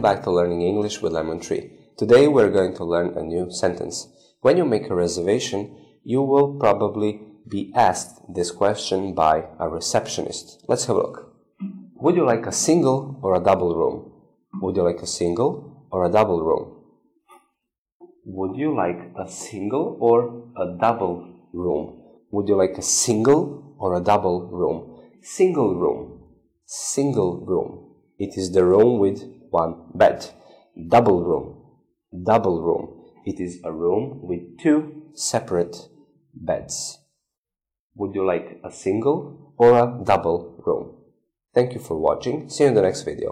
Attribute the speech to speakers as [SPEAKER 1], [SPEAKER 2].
[SPEAKER 1] back to Learning English with Lemon Tree. Today we're going to learn a new sentence. When you make a reservation, you will probably be asked this question by a receptionist. Let's have a look. Would you like a single or a double room? Would you like a single or a double room? Would you like a single or a double room? Would you like a single or a double room? Single room. Single room. It is the room with one bed. Double room, double room. It is a room with two separate beds. Would you like a single or a double room? Thank you for watching. See you in the next video.